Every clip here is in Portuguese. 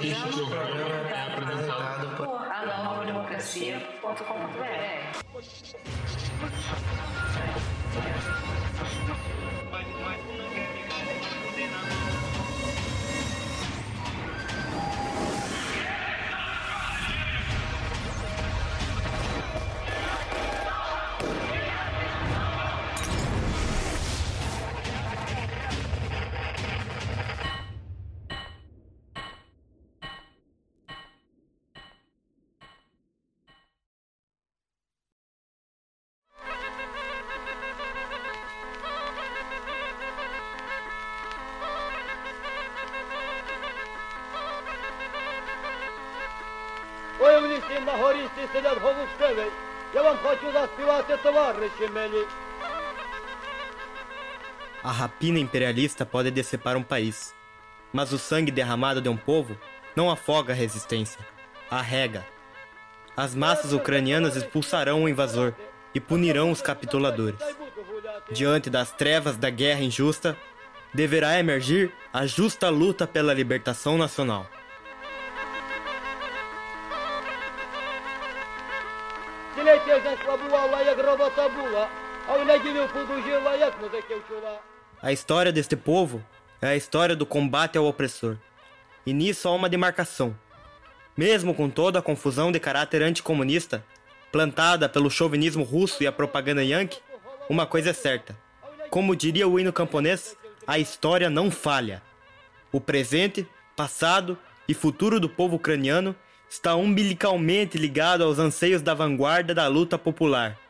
Este programa é apresentado por anovademocracia.com.br. Виявлюсь на горісті сидять голубцеві. Я вам хочу заспівати товариші мені. A rapina imperialista pode decepar um país, mas o sangue derramado de um povo não afoga a resistência, arrega. As massas ucranianas expulsarão o invasor e punirão os capituladores. Та й буду гуляти. Diante das trevas da guerra injusta, deverá emergir a justa luta pela libertação nacional. A história deste povo é a história do combate ao opressor. E nisso há uma demarcação. Mesmo com toda a confusão de caráter anticomunista, plantada pelo chauvinismo russo e a propaganda yankee, uma coisa é certa. Como diria o hino camponês, a história não falha. O presente, passado e futuro do povo ucraniano está umbilicalmente ligado aos anseios da vanguarda da luta popular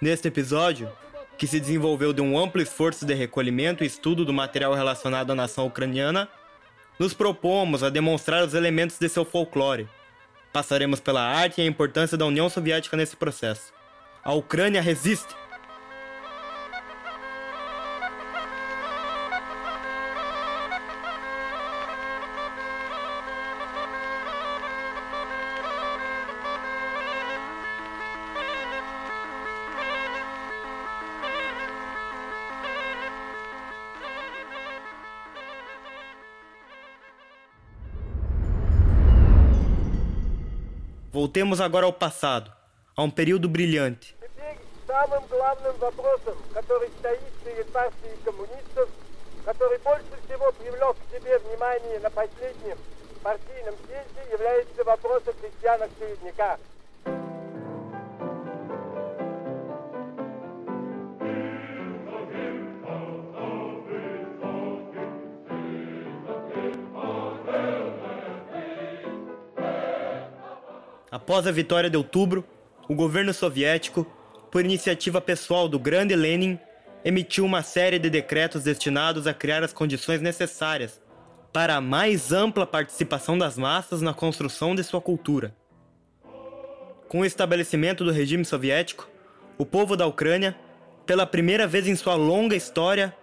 Neste episódio, que se desenvolveu de um amplo esforço de recolhimento e estudo do material relacionado à nação ucraniana, nos propomos a demonstrar os elementos de seu folclore. Passaremos pela arte e a importância da União Soviética nesse processo. A Ucrânia resiste! Voltemos agora ao passado, a um período brilhante. Главным вопросом, который стоит перед партией коммунистов, партийном съезде, является вопрос о крестьянах-середняках. Após a vitória de outubro, o governo soviético, por iniciativa pessoal do grande Lenin, emitiu uma série de decretos destinados a criar as condições necessárias para a mais ampla participação das massas na construção de sua cultura. Com o estabelecimento do regime soviético, o povo da Ucrânia, pela primeira vez em sua longa história,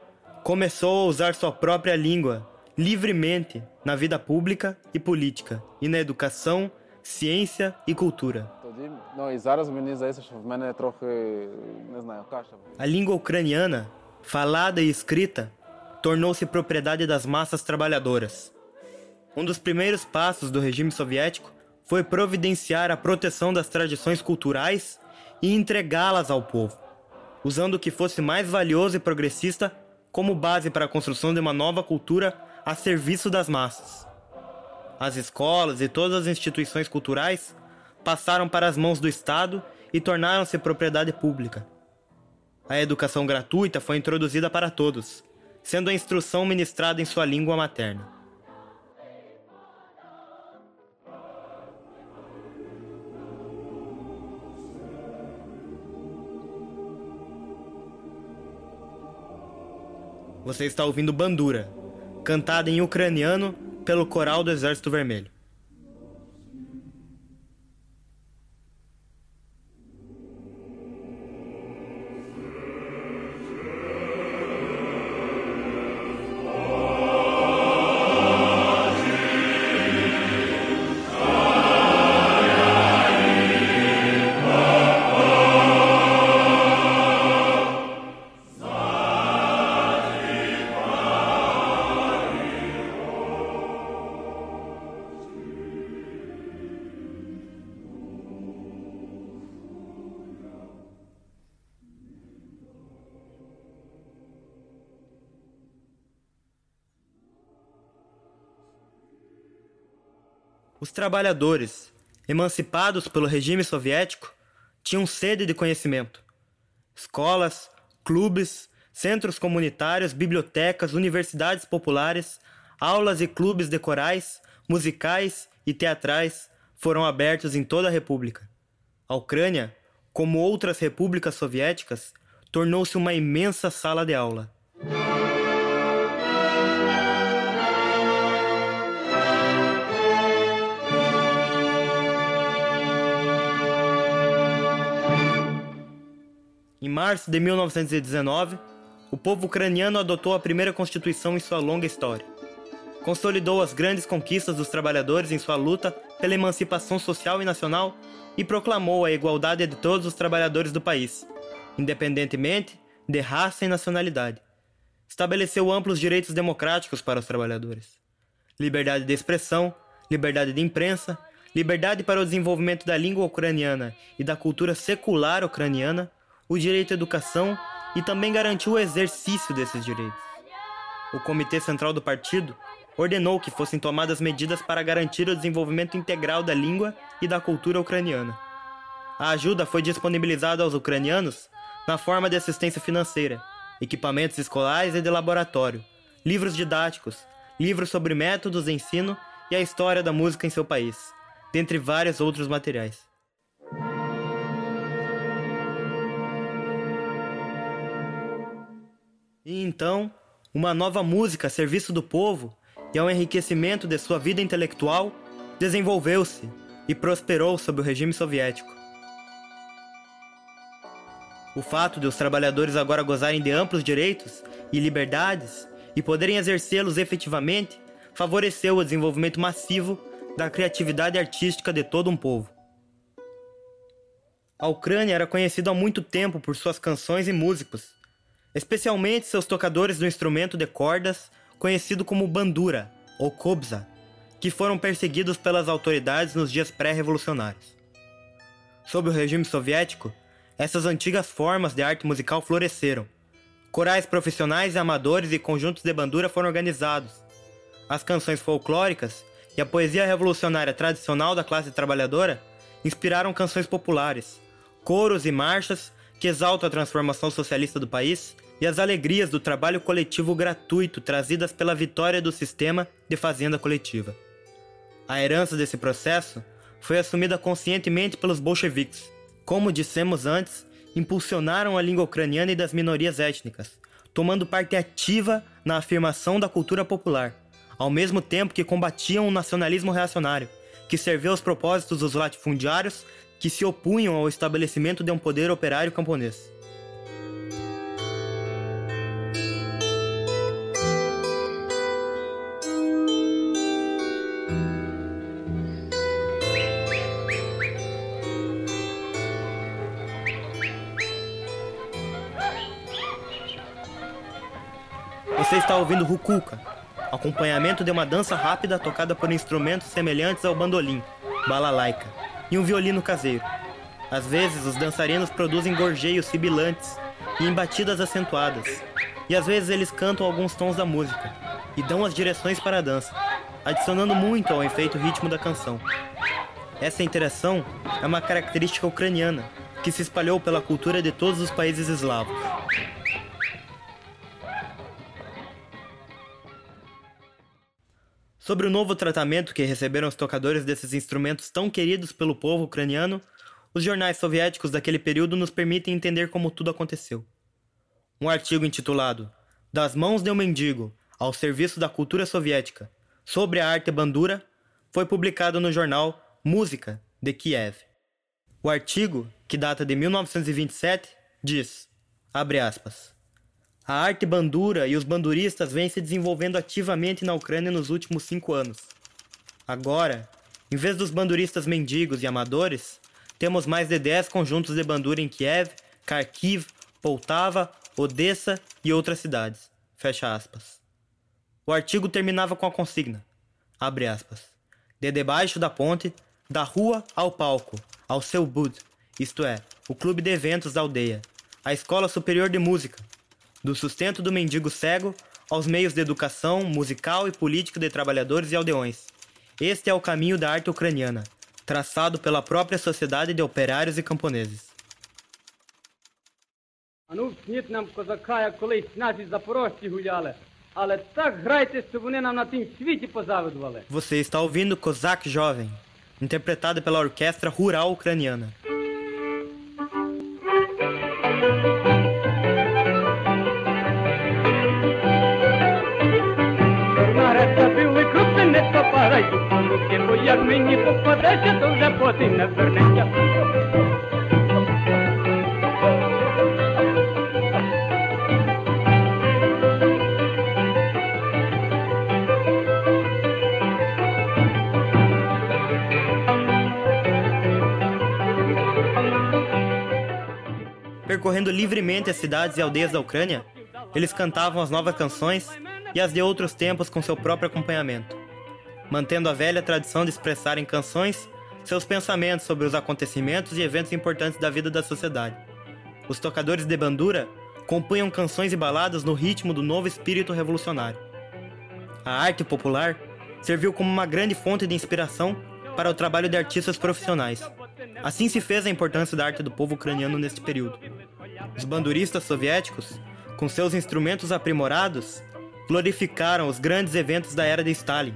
começou a usar sua própria língua livremente na vida pública e política, e na educação, ciência e cultura. A língua ucraniana, falada e escrita, tornou-se propriedade das massas trabalhadoras. Um dos primeiros passos do regime soviético foi providenciar a proteção das tradições culturais e entregá-las ao povo, usando o que fosse mais valioso e progressista como base para a construção de uma nova cultura a serviço das massas. As escolas e todas as instituições culturais passaram para as mãos do Estado e tornaram-se propriedade pública. A educação gratuita foi introduzida para todos, sendo a instrução ministrada em sua língua materna. Você está ouvindo Bandura, cantada em ucraniano pelo coral do Exército Vermelho. Os trabalhadores, emancipados pelo regime soviético, tinham sede de conhecimento. Escolas, clubes, centros comunitários, bibliotecas, universidades populares, aulas e clubes de corais, musicais e teatrais foram abertos em toda a República. A Ucrânia, como outras repúblicas soviéticas, tornou-se uma imensa sala de aula. Em março de 1919, o povo ucraniano adotou a primeira constituição em sua longa história. Consolidou as grandes conquistas dos trabalhadores em sua luta pela emancipação social e nacional e proclamou a igualdade de todos os trabalhadores do país, independentemente de raça e nacionalidade. Estabeleceu amplos direitos democráticos para os trabalhadores: liberdade de expressão, liberdade de imprensa, liberdade para o desenvolvimento da língua ucraniana e da cultura secular ucraniana, o direito à educação e também garantiu o exercício desses direitos. O Comitê Central do Partido ordenou que fossem tomadas medidas para garantir o desenvolvimento integral da língua e da cultura ucraniana. A ajuda foi disponibilizada aos ucranianos na forma de assistência financeira, equipamentos escolares e de laboratório, livros didáticos, livros sobre métodos de ensino e a história da música em seu país, dentre vários outros materiais. E então, uma nova música a serviço do povo e ao enriquecimento de sua vida intelectual desenvolveu-se e prosperou sob o regime soviético. O fato de os trabalhadores agora gozarem de amplos direitos e liberdades e poderem exercê-los efetivamente favoreceu o desenvolvimento massivo da criatividade artística de todo um povo. A Ucrânia era conhecida há muito tempo por suas canções e músicos, especialmente seus tocadores do instrumento de cordas conhecido como bandura ou kobza, que foram perseguidos pelas autoridades nos dias pré-revolucionários. Sob o regime soviético, essas antigas formas de arte musical floresceram. Corais profissionais e amadores e conjuntos de bandura foram organizados. As canções folclóricas e a poesia revolucionária tradicional da classe trabalhadora inspiraram canções populares, coros e marchas que exaltam a transformação socialista do país e as alegrias do trabalho coletivo gratuito trazidas pela vitória do sistema de fazenda coletiva. A herança desse processo foi assumida conscientemente pelos bolcheviques, como dissemos antes, impulsionaram a língua ucraniana e das minorias étnicas, tomando parte ativa na afirmação da cultura popular, ao mesmo tempo que combatiam o nacionalismo reacionário, que serviu aos propósitos dos latifundiários que se opunham ao estabelecimento de um poder operário camponês. Você está ouvindo Rukuka, acompanhamento de uma dança rápida tocada por instrumentos semelhantes ao bandolim, balalaika, e um violino caseiro. Às vezes, os dançarinos produzem gorjeios sibilantes e em batidas acentuadas, e às vezes eles cantam alguns tons da música e dão as direções para a dança, adicionando muito ao efeito ritmo da canção. Essa interação é uma característica ucraniana que se espalhou pela cultura de todos os países eslavos. Sobre o novo tratamento que receberam os tocadores desses instrumentos tão queridos pelo povo ucraniano, os jornais soviéticos daquele período nos permitem entender como tudo aconteceu. Um artigo intitulado Das mãos de um mendigo ao serviço da cultura soviética sobre a arte bandura foi publicado no jornal Música de Kiev. O artigo, que data de 1927, diz, abre aspas, a arte bandura e os banduristas vêm se desenvolvendo ativamente na Ucrânia nos últimos cinco anos. Agora, em vez dos banduristas mendigos e amadores, temos mais de 10 conjuntos de bandura em Kiev, Kharkiv, Poltava, Odessa e outras cidades. Fecha aspas. O artigo terminava com a consigna, abre aspas, de debaixo da ponte, da rua ao palco, ao seu bud, isto é, o clube de eventos da aldeia, a escola superior de música, do sustento do mendigo cego aos meios de educação musical e política de trabalhadores e aldeões, Este é o caminho da arte ucraniana, traçado pela própria sociedade de operários e camponeses. А ну, сніть нам козака, як колись наші запорожці гуляли. Але так грайте, щоб вони нам на тім світі позавидували. Você está ouvindo Kozak Jovem, interpretado pela Orquestra Rural Ucraniana. Wreszcie to że płoty na wernęcia. Percorrendo livremente as cidades e aldeias da Ucrânia, eles cantavam as novas canções e as de outros tempos com seu próprio acompanhamento mantendo a velha tradição de expressar em canções seus pensamentos sobre os acontecimentos e eventos importantes da vida da sociedade. Os tocadores de bandura compunham canções e baladas no ritmo do novo espírito revolucionário. A arte popular serviu como uma grande fonte de inspiração para o trabalho de artistas profissionais. Assim se fez a importância da arte do povo ucraniano neste período. Os banduristas soviéticos, com seus instrumentos aprimorados, glorificaram os grandes eventos da era de Stalin,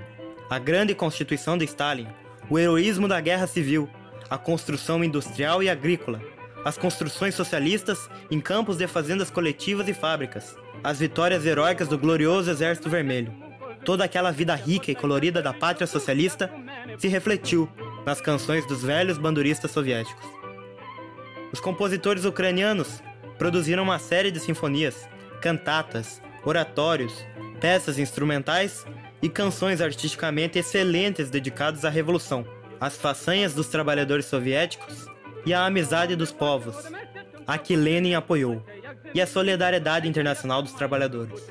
a grande constituição de Stalin, o heroísmo da guerra civil, a construção industrial e agrícola, as construções socialistas em campos de fazendas coletivas e fábricas, as vitórias heróicas do glorioso Exército Vermelho. Toda aquela vida rica e colorida da pátria socialista se refletiu nas canções dos velhos banduristas soviéticos. Os compositores ucranianos produziram uma série de sinfonias, cantatas, oratórios, peças instrumentais e canções artisticamente excelentes dedicadas à revolução, às façanhas dos trabalhadores soviéticos e à amizade dos povos, a que Lenin apoiou, e a solidariedade internacional dos trabalhadores.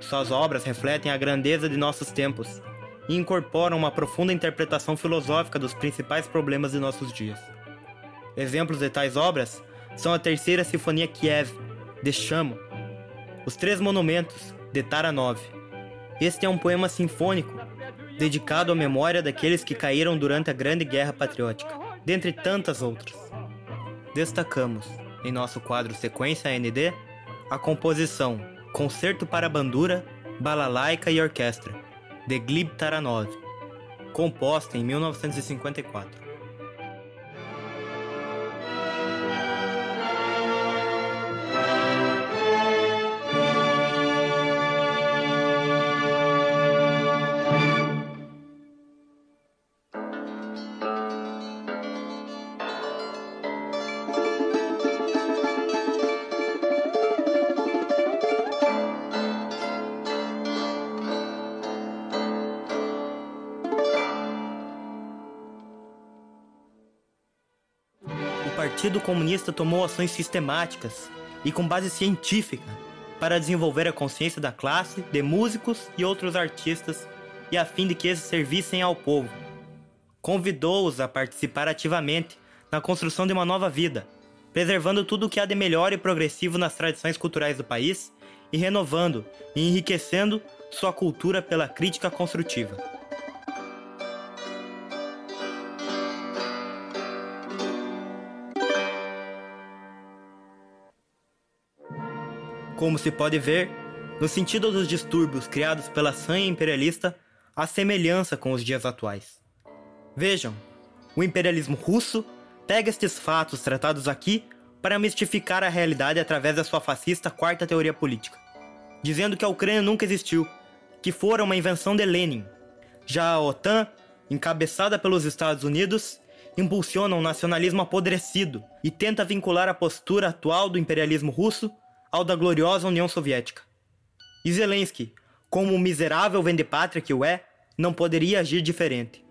Suas obras refletem a grandeza de nossos tempos e incorporam uma profunda interpretação filosófica dos principais problemas de nossos dias. Exemplos de tais obras são a Terceira Sinfonia Kiev, de Chamo, os Três Monumentos, de Taranov. Este é um poema sinfônico dedicado à memória daqueles que caíram durante a Grande Guerra Patriótica, dentre tantas outras. Destacamos, em nosso quadro Sequência AND, a composição Concerto para Bandura, Balalaica e Orquestra, de Gleb Taranov, composta em 1954. Partido Comunista tomou ações sistemáticas e com base científica para desenvolver a consciência da classe, de músicos e outros artistas e a fim de que esses servissem ao povo. Convidou-os a participar ativamente na construção de uma nova vida, preservando tudo o que há de melhor e progressivo nas tradições culturais do país e renovando e enriquecendo sua cultura pela crítica construtiva. Como se pode ver, no sentido dos distúrbios criados pela sanha imperialista, há semelhança com os dias atuais. Vejam, o imperialismo russo pega estes fatos tratados aqui para mistificar a realidade através da sua fascista quarta teoria política, dizendo que a Ucrânia nunca existiu, que fora uma invenção de Lenin. Já a OTAN, encabeçada pelos Estados Unidos, impulsiona um nacionalismo apodrecido e tenta vincular a postura atual do imperialismo russo ao da gloriosa União Soviética. E Zelensky, como o miserável vendepátria que o é, não poderia agir diferente.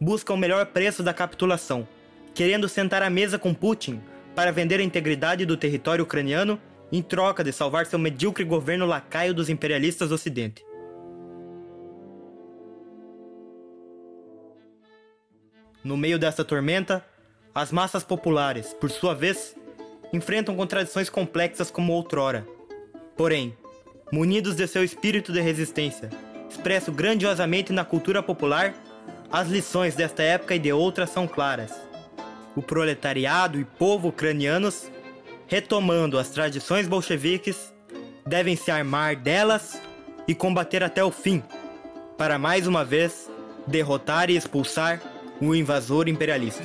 Busca o melhor preço da capitulação, querendo sentar à mesa com Putin para vender a integridade do território ucraniano em troca de salvar seu medíocre governo lacaio dos imperialistas do Ocidente. No meio dessa tormenta, as massas populares, por sua vez, enfrentam contradições complexas como outrora. Porém, munidos de seu espírito de resistência, expresso grandiosamente na cultura popular, as lições desta época e de outras são claras. O proletariado e povo ucranianos, retomando as tradições bolcheviques, devem se armar delas e combater até o fim, para mais uma vez derrotar e expulsar o invasor imperialista.